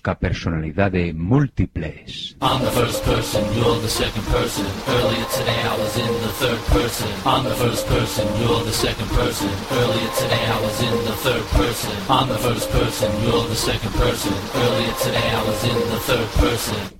Doídos ca personalidade múltiples. I'm the first person, you're the second person. Earlier today I was in the third person. I'm the first person, you're the second person. Earlier today I was in the third person. I'm the first person, you're the second person. Earlier today I was in the third person.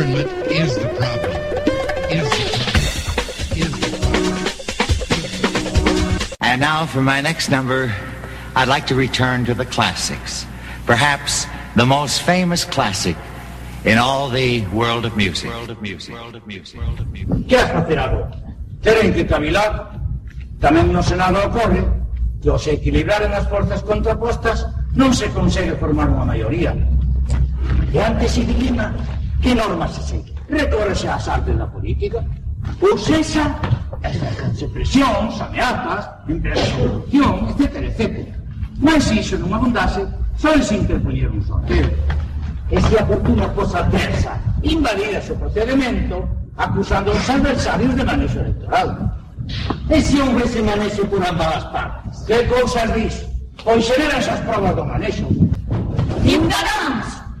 Government is the problem. Is the problem. Is the problem. And now for my next number, I'd like to return to the classics. Perhaps the most famous classic in all the world of music. World of music. World of music. World of music. que has facer agora? Teren que cavilar. Tamén no Senado ocorre que ao se equilibraren as forzas contrapostas non se consegue formar unha maioría. E antes se que normas se segue. Recórrese ás artes da política. Ou sexa, as presións, ameazas, empresas de corrupción, etc, etc. Mas se iso non abundase, só se interpoñer un sorteo. E se a fortuna fosa adversa, invalidase o procedimento acusando aos adversarios de manexo electoral. E se houvese manexo por ambas as partes? Que cousas dis? Pois xeran esas provas do manexo. Ignoráns,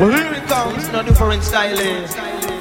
y'all see clear. Well, here it comes, no different styling. Eh?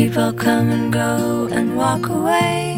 People come and go and walk away.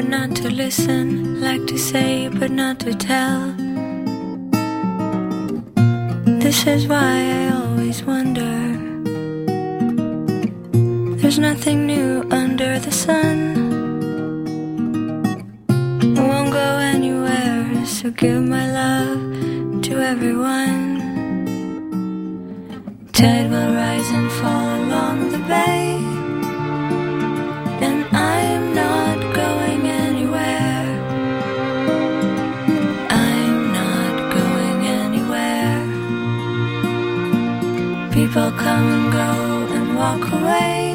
but not to listen, like to say, but not to tell. This is why I always wonder. There's nothing new under the sun. I won't go anywhere, so give my love to everyone. Tide will rise and fall along the bay. People come and go and walk away.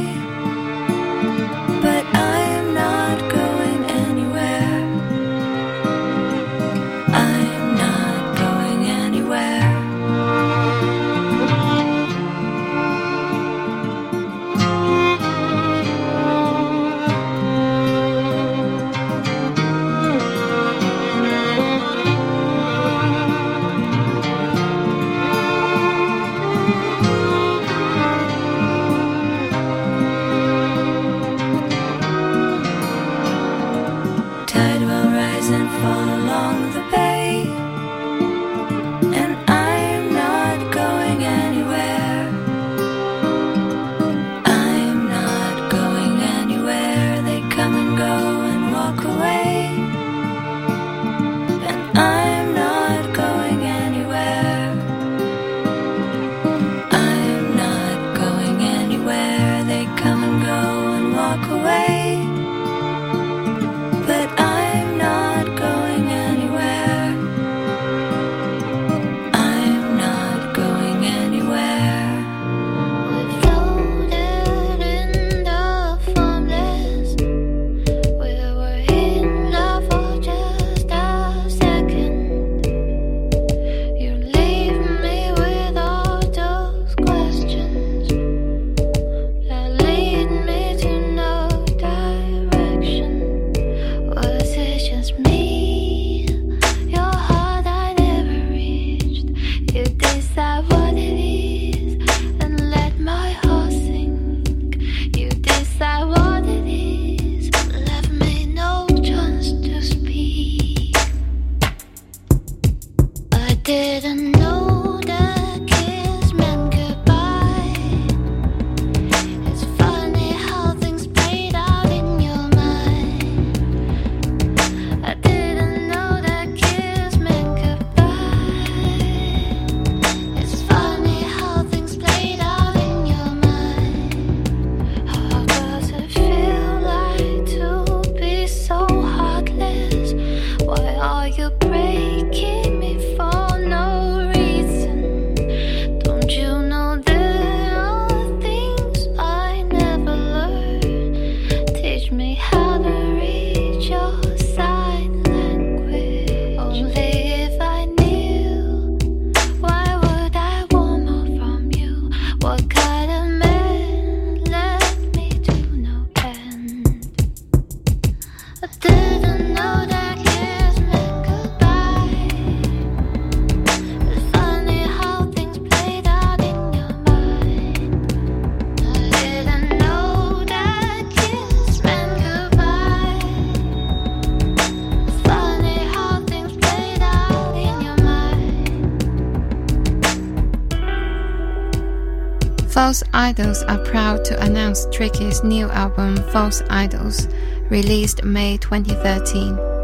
Idols are proud to announce Tricky's new album False Idols, released May 2013.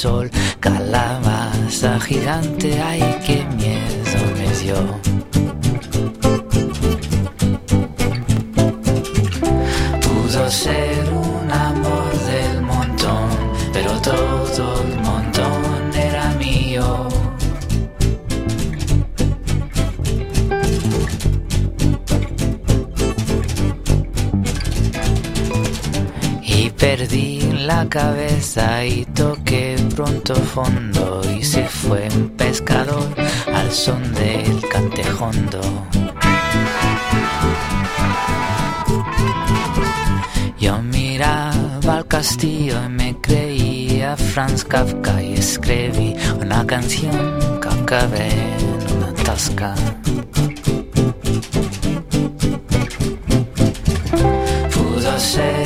sol, calabaza gigante hay que idiota me creía Franz Kafka y escribí una canción Kafka en una tasca. Pudo ser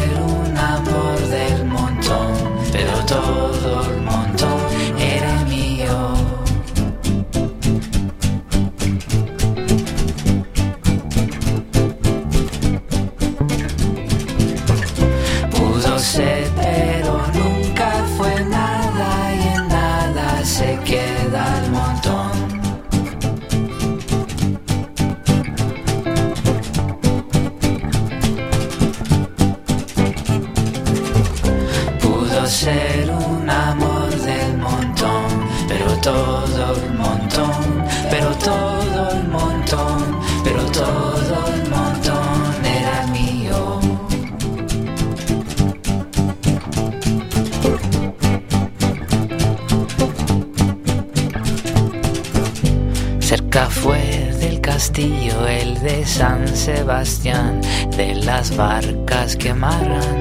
las barcas quemaran.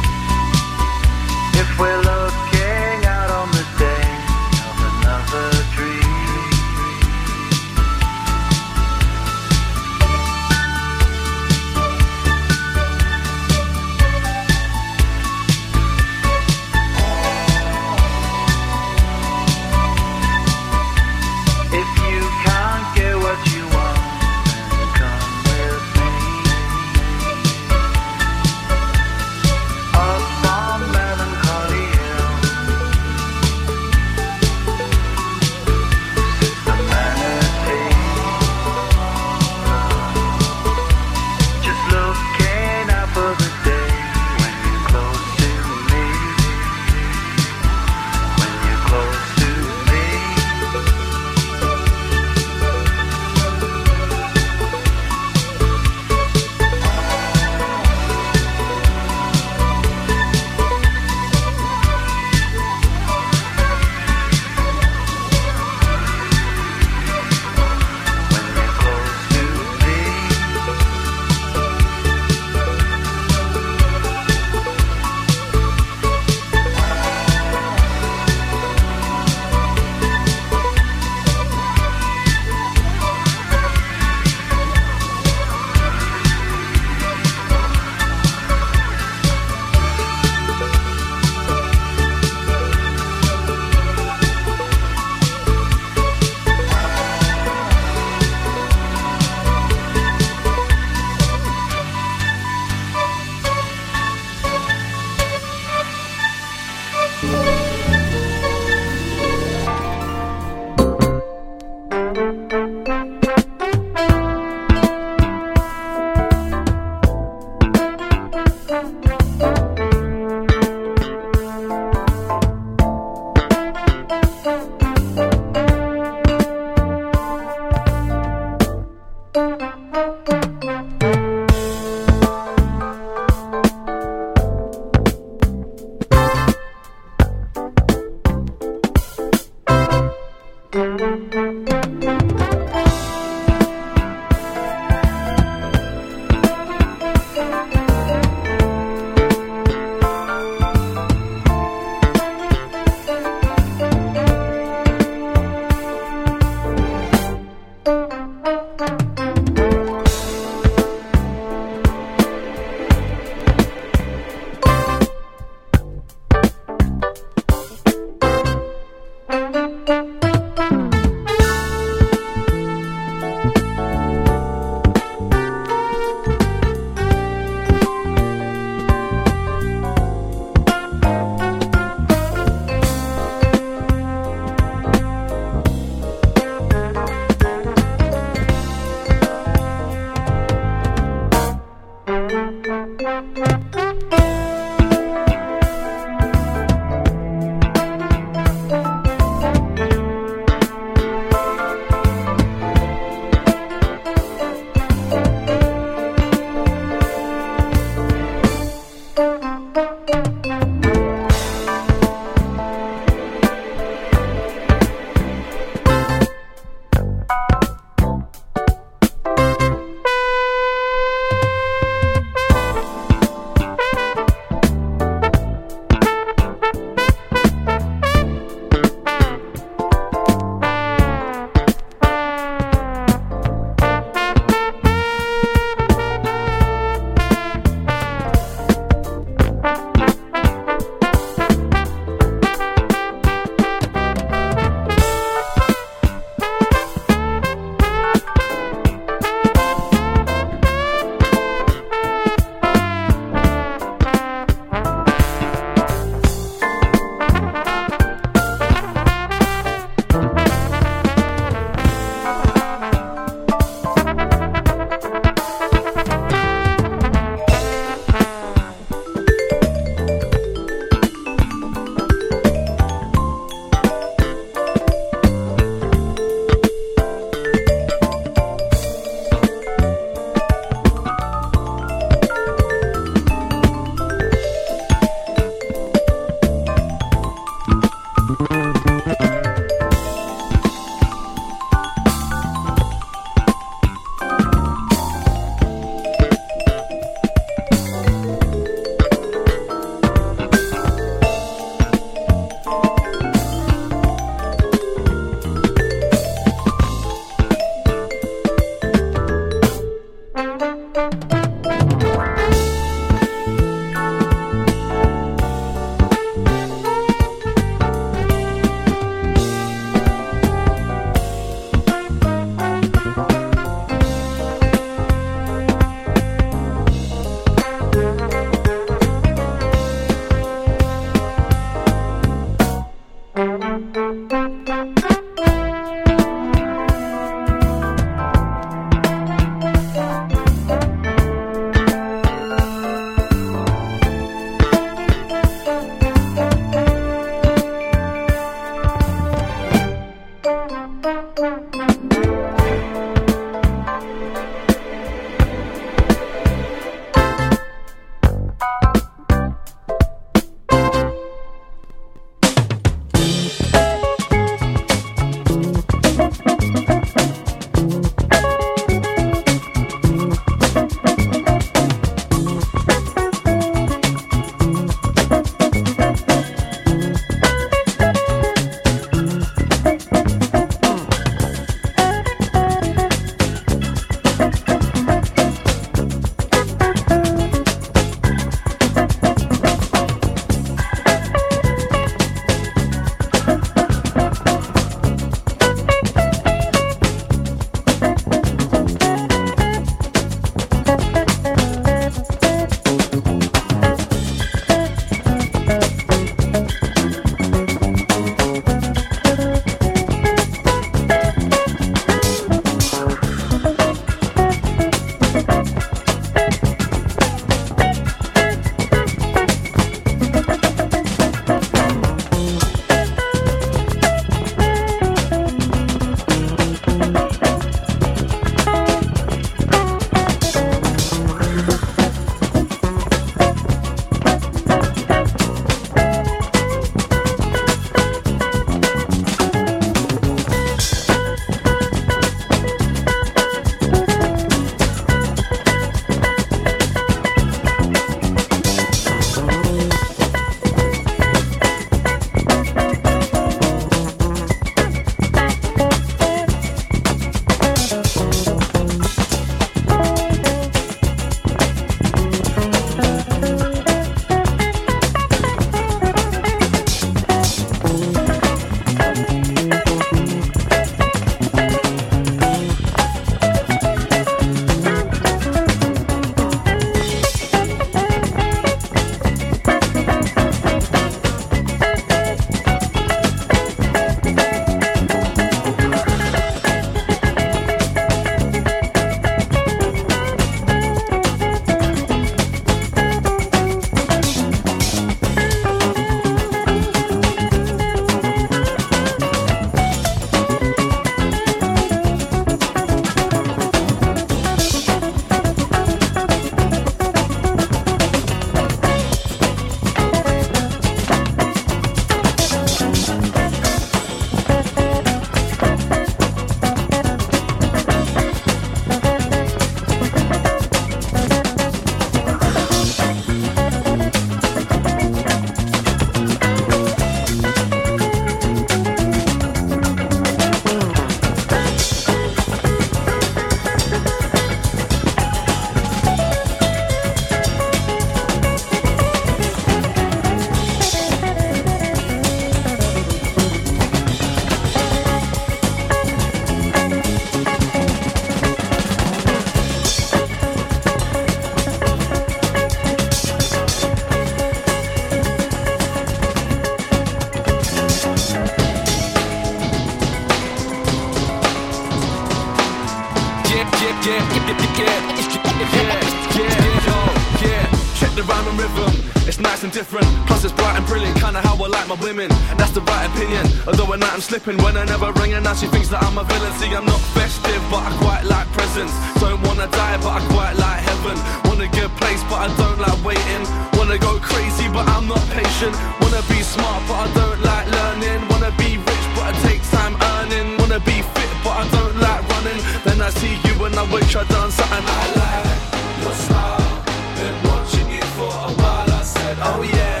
Check the rhyme and rhythm, it's nice and different. Plus it's bright and brilliant, kinda how I like my women. That's the right opinion. Although at night I'm slipping when I never ring and now she thinks that I'm a villain. See, I'm not festive, but I quite like presents. Don't wanna die, but I quite like heaven. Want a good place, but I don't like waiting. Wanna go crazy, but I'm not patient. Wanna be smart, but I don't like learning. Wanna be rich, but it takes time earning. Wanna be fit, but I don't like running. Then I see you and I done something I like. Your style, been watching you for a while. I said, oh yeah,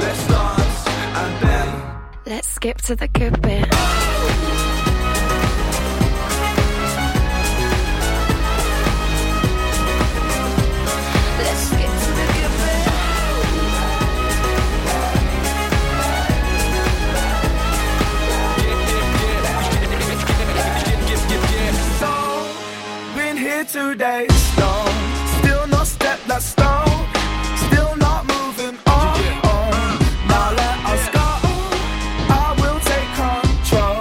let's dance. And then Let's skip to the good bit. Oh, let's here two. Still no step that stone. Still not moving on. Now let us go. I will take control.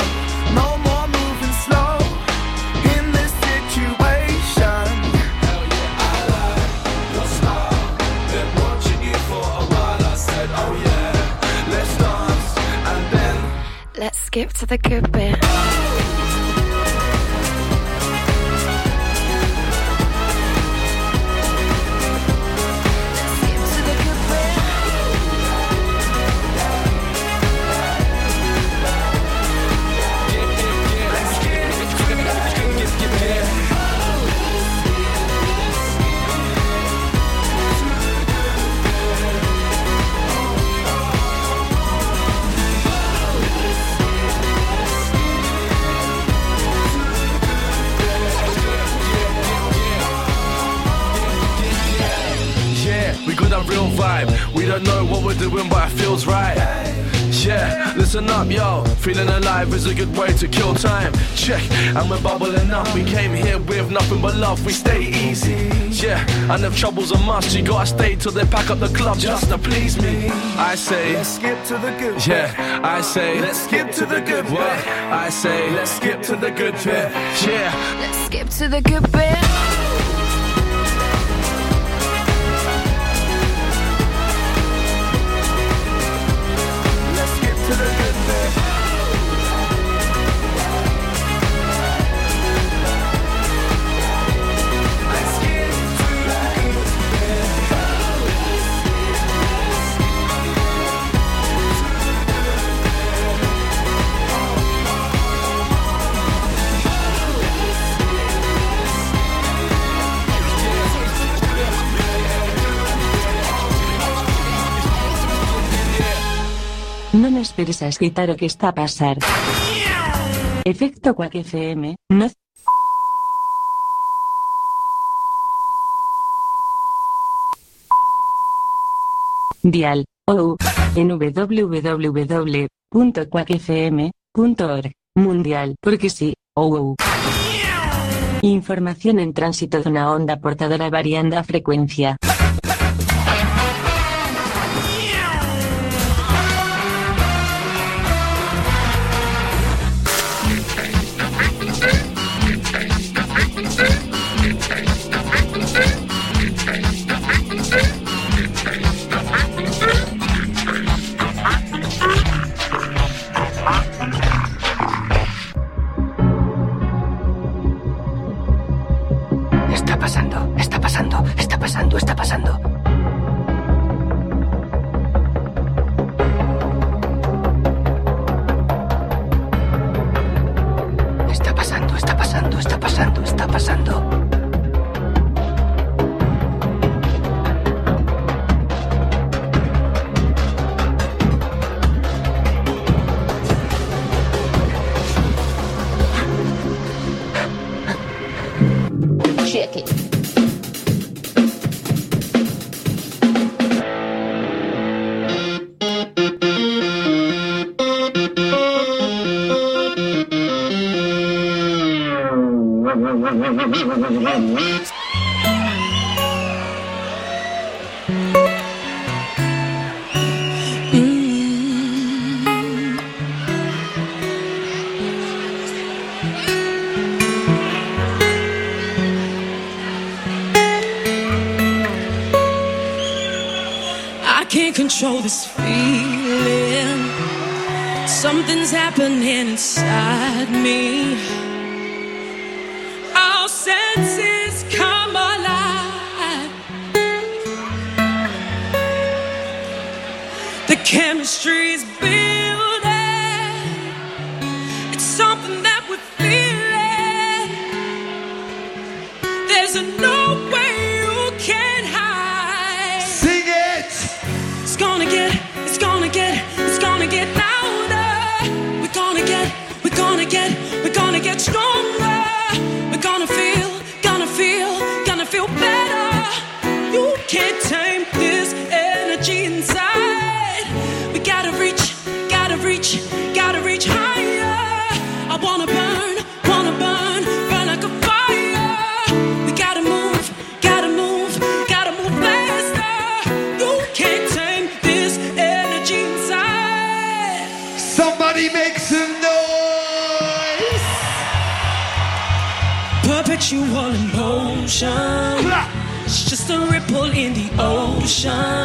No more moving slow in this situation. Hell yeah, I like your style. Been watching you for a while. I said, oh yeah, let's dance. And then Let's skip to the good bit. Know what doing, but it feels right. Yeah, listen up, yo. Feeling alive is a good way to kill time. Check, and we're bubbling up. We came here with nothing but love. We stay easy. Yeah, and if trouble's a must, you gotta stay till they pack up the club just to please me. I say, let's skip to the good. Yeah, I say, let's skip to the good. What? I say, let's skip to the good bit. Yeah. Let's skip to the good bit. A escritar o que está a pasar. Efecto Quack FM, no Dial, ou, en www.quackfm.org, mundial, porque sí, ou. Información en tránsito de una onda portadora variando a frecuencia. The chemistry's building. Ocean.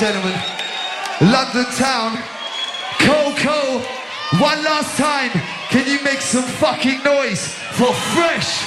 Gentlemen, London town, Coco, one last time, can you make some fucking noise for Fresh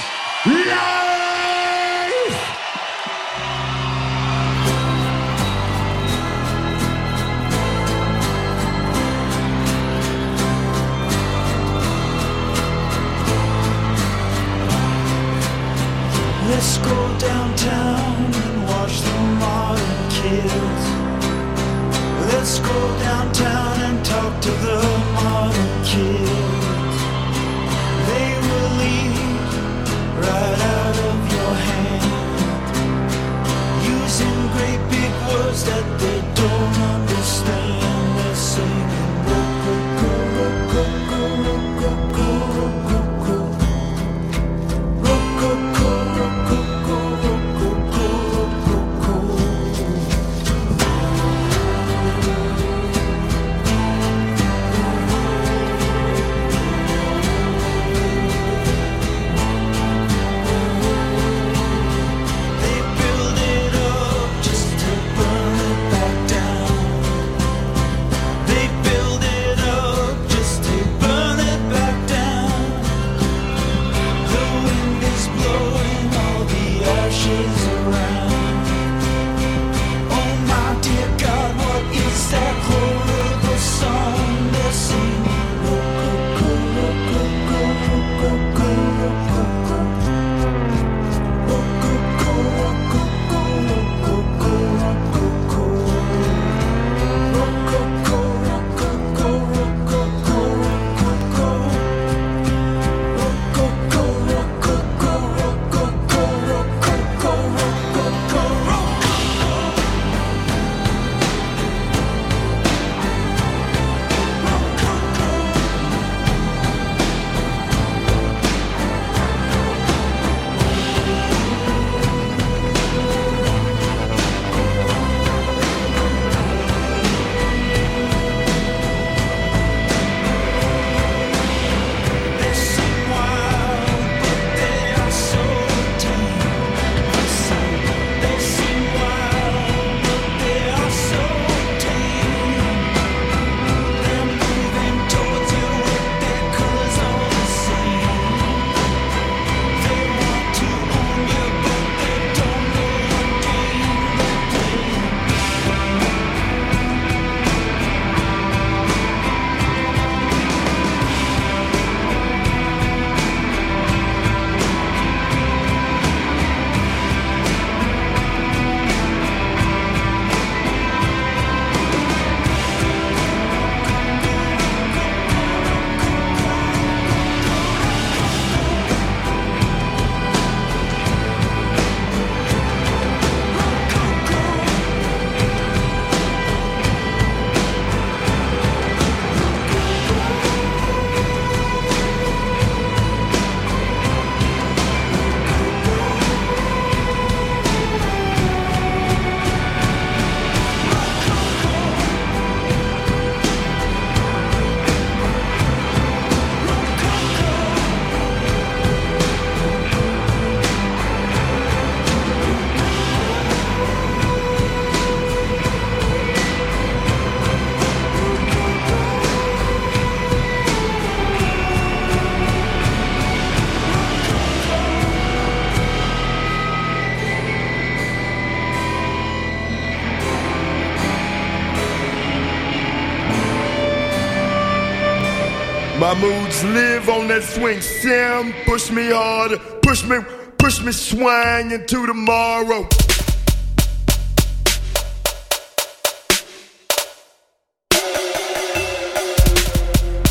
My moods live on that swing. Sam, push me harder, push me, push me swang into tomorrow.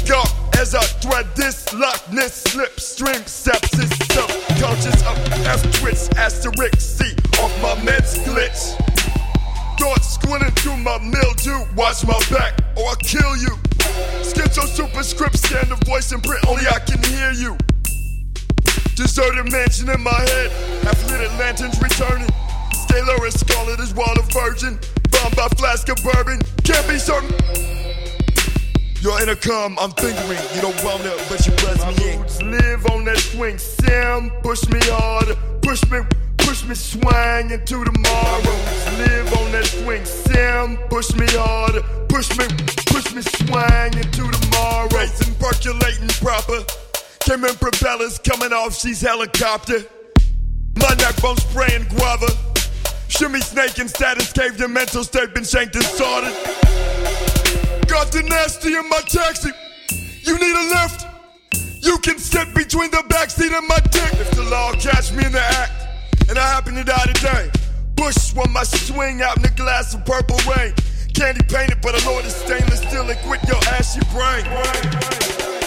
Yo, as I thread this lockness, slipstream, sepsis, subconscious of F twitch, asterisk, C off my meds glitch. Thoughts squinting through my mildew, watch my back or I'll kill you. Schizo superscript, Deserted mansion in my head, half lit lanterns returning. Scalar and scarlet is wild a virgin. Bombed by flask of bourbon, can't be certain. Your intercom, I'm fingering. You don't want it, but you press me in. Live on that swing, Sam. Push me harder, push me, push me swing into tomorrow. Live on that swing, Sam, push me harder, push me, push me swing into tomorrow. Racing, percolating proper. Came in propellers coming off, she's helicopter. My neck bone spraying guava. Shimmy snake and status cave, your mental state been shanked and sorted. Got the nasty in my taxi. You need a lift. You can sit between the backseat and my dick. If the law catch me in the act, and I happen to die today. Bush when my swing out in a glass of purple rain. Candy painted, but I know it's stainless steel and quit your ashy brain. My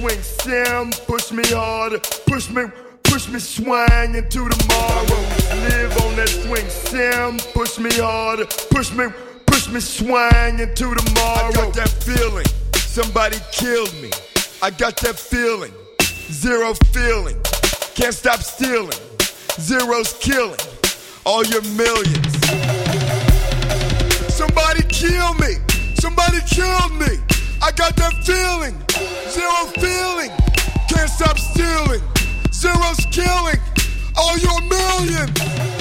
swing. Sam, push me harder, push me, push me swing into tomorrow. Live on that swing. Sam, push me harder, push me, push me swing into tomorrow. I got that feeling. Somebody killed me. I got that feeling. Zero feeling. Can't stop stealing. Zero's killing. All your millions. Somebody kill me. Somebody killed me. I got that feeling. Zero feeling. Can't stop stealing. Zero's killing. All your millions.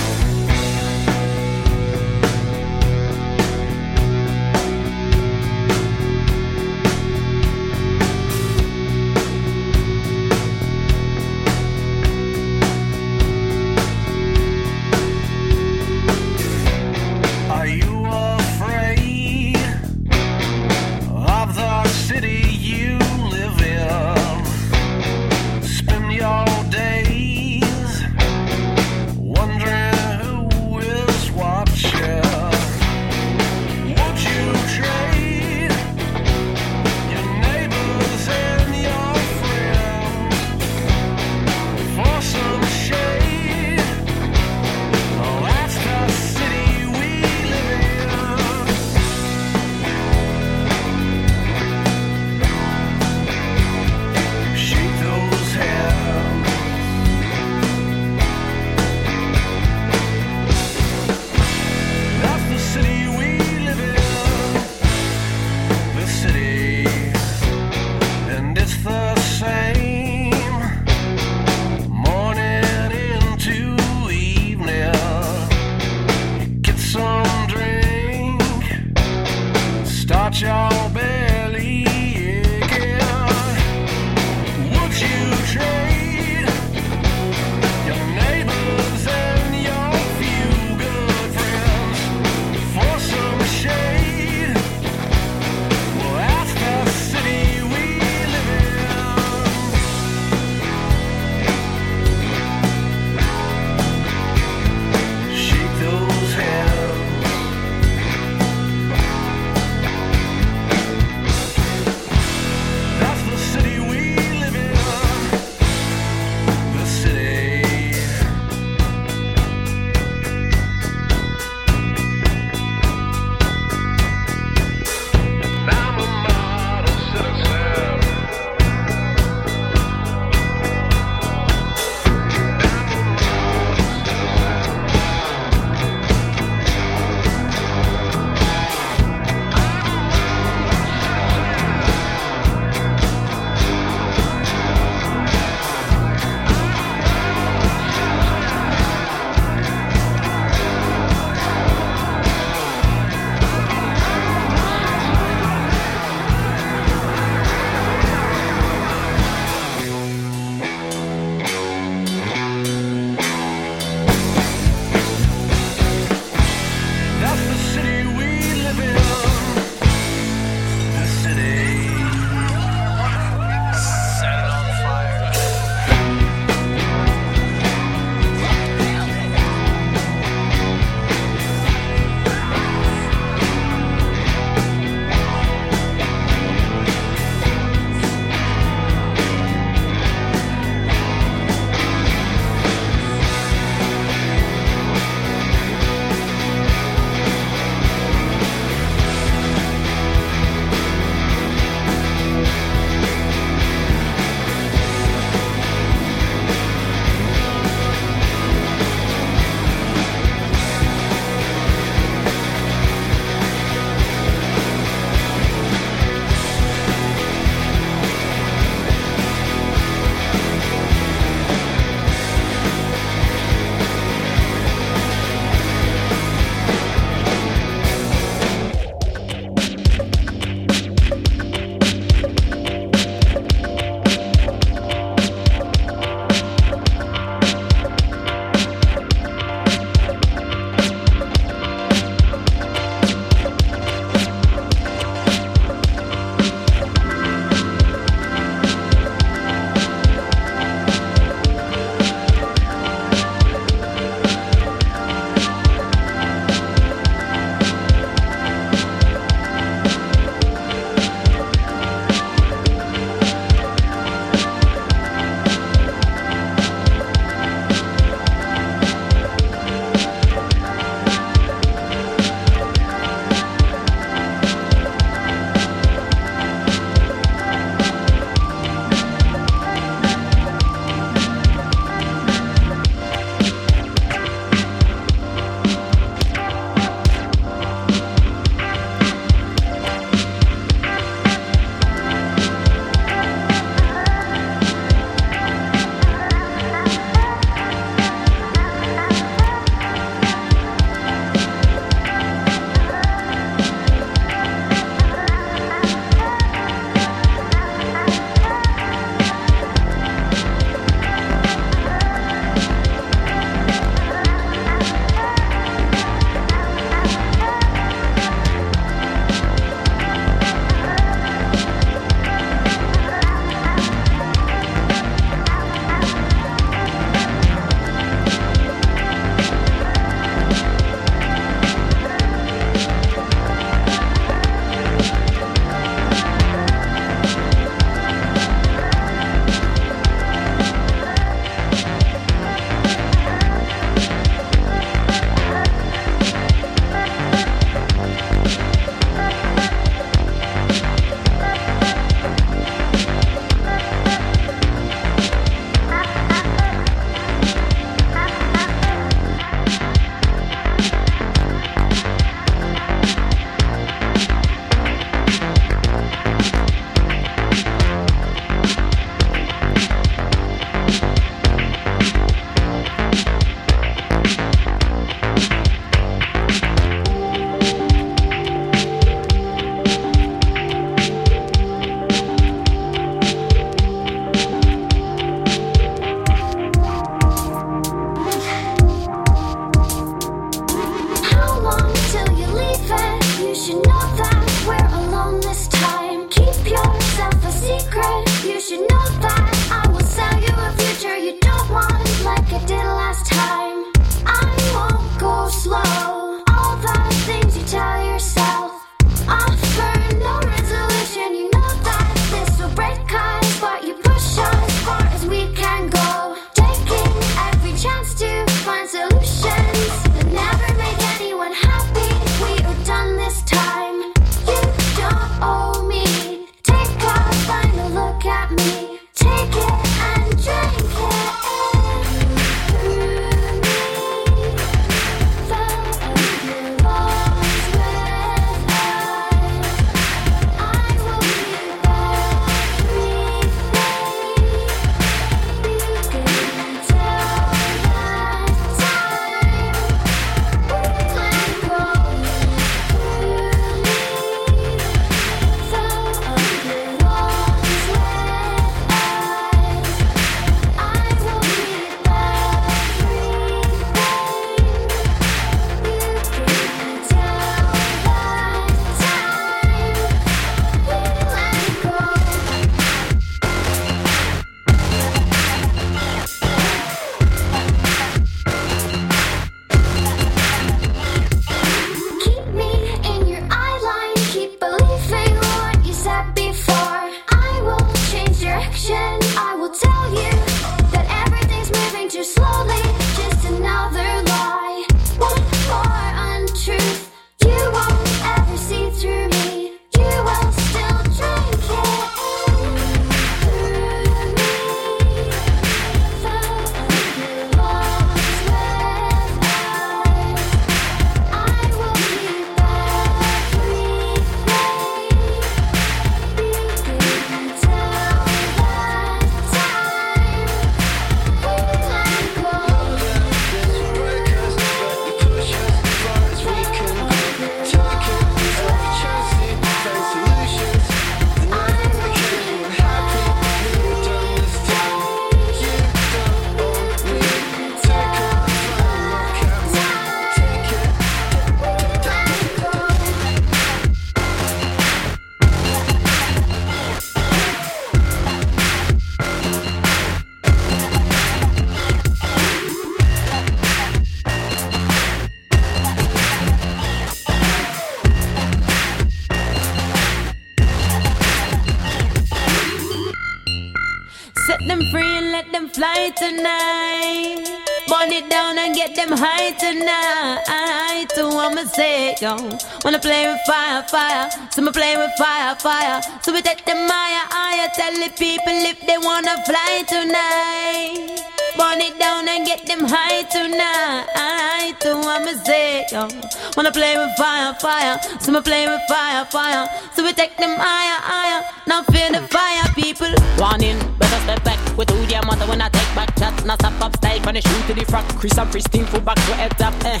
Get them high tonight. So I'ma say, yo, wanna play with fire, fire. So I'ma play with fire, fire. So we take them higher, higher. Tell the people if they wanna fly tonight. Burn it down and get them high tonight. So I'ma say, yo, wanna play with fire, fire. So I'ma play with fire, fire. So we take them higher, higher. Now fear the fire, people. Warning, better step back with who their mother when I take back shots. Now stop up style from the shoe to the front. Chris and pristine full back to head up. Eh.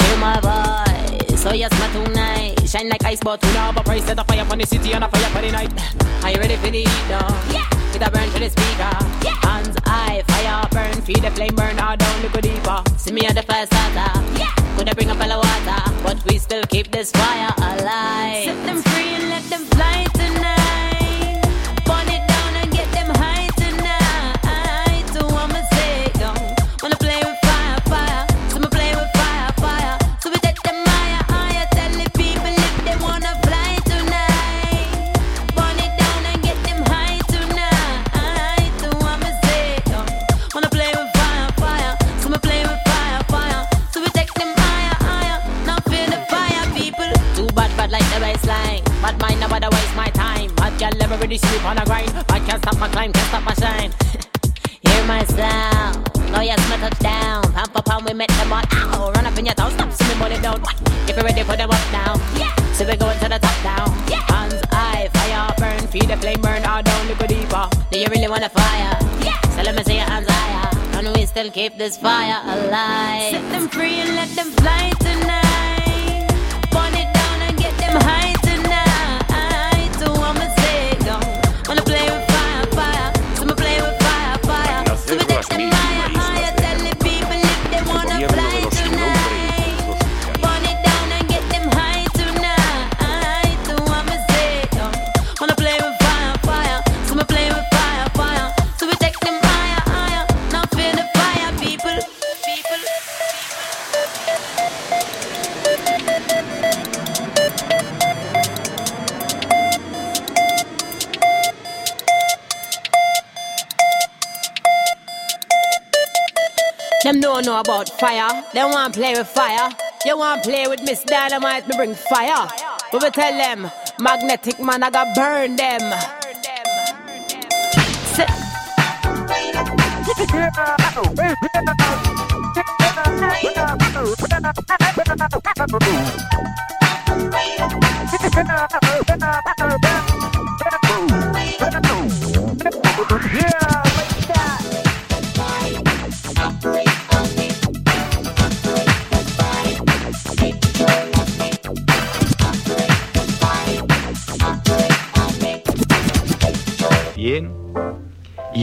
Hear my voice, oh yes, my tonight. Shine like ice, but we know have a price. Set a fire for the city and a fire for the night. Are you ready for the heat now? Yeah. With a burn to the speaker. Yeah. Hands high, fire burn, feel the flame burn all down, look deeper. See me at the first starter. Yeah. Could I bring up a water, but we still keep this fire alive. Set them free and let them fly tonight. Never really sleep on a grind. I can't stop my climb, can't stop my shine. Hear my sound. No, yes, my touchdown. Pound for pound, we met them all. Ow, run up in your town, stop, me bullet down. If you're ready for them up now. Yeah. So we going to the top down. Yeah. Hands high, fire burn, feel the flame burn all down, look deeper. Do you really wanna fire? Yeah. So let me see your hands higher. And we still keep this fire alive. Set them free and let them fly They want play with fire. You want play with Ms Dynamite, me bring fire. But we tell them, magnetic man, I got burn them. Sit. Bien.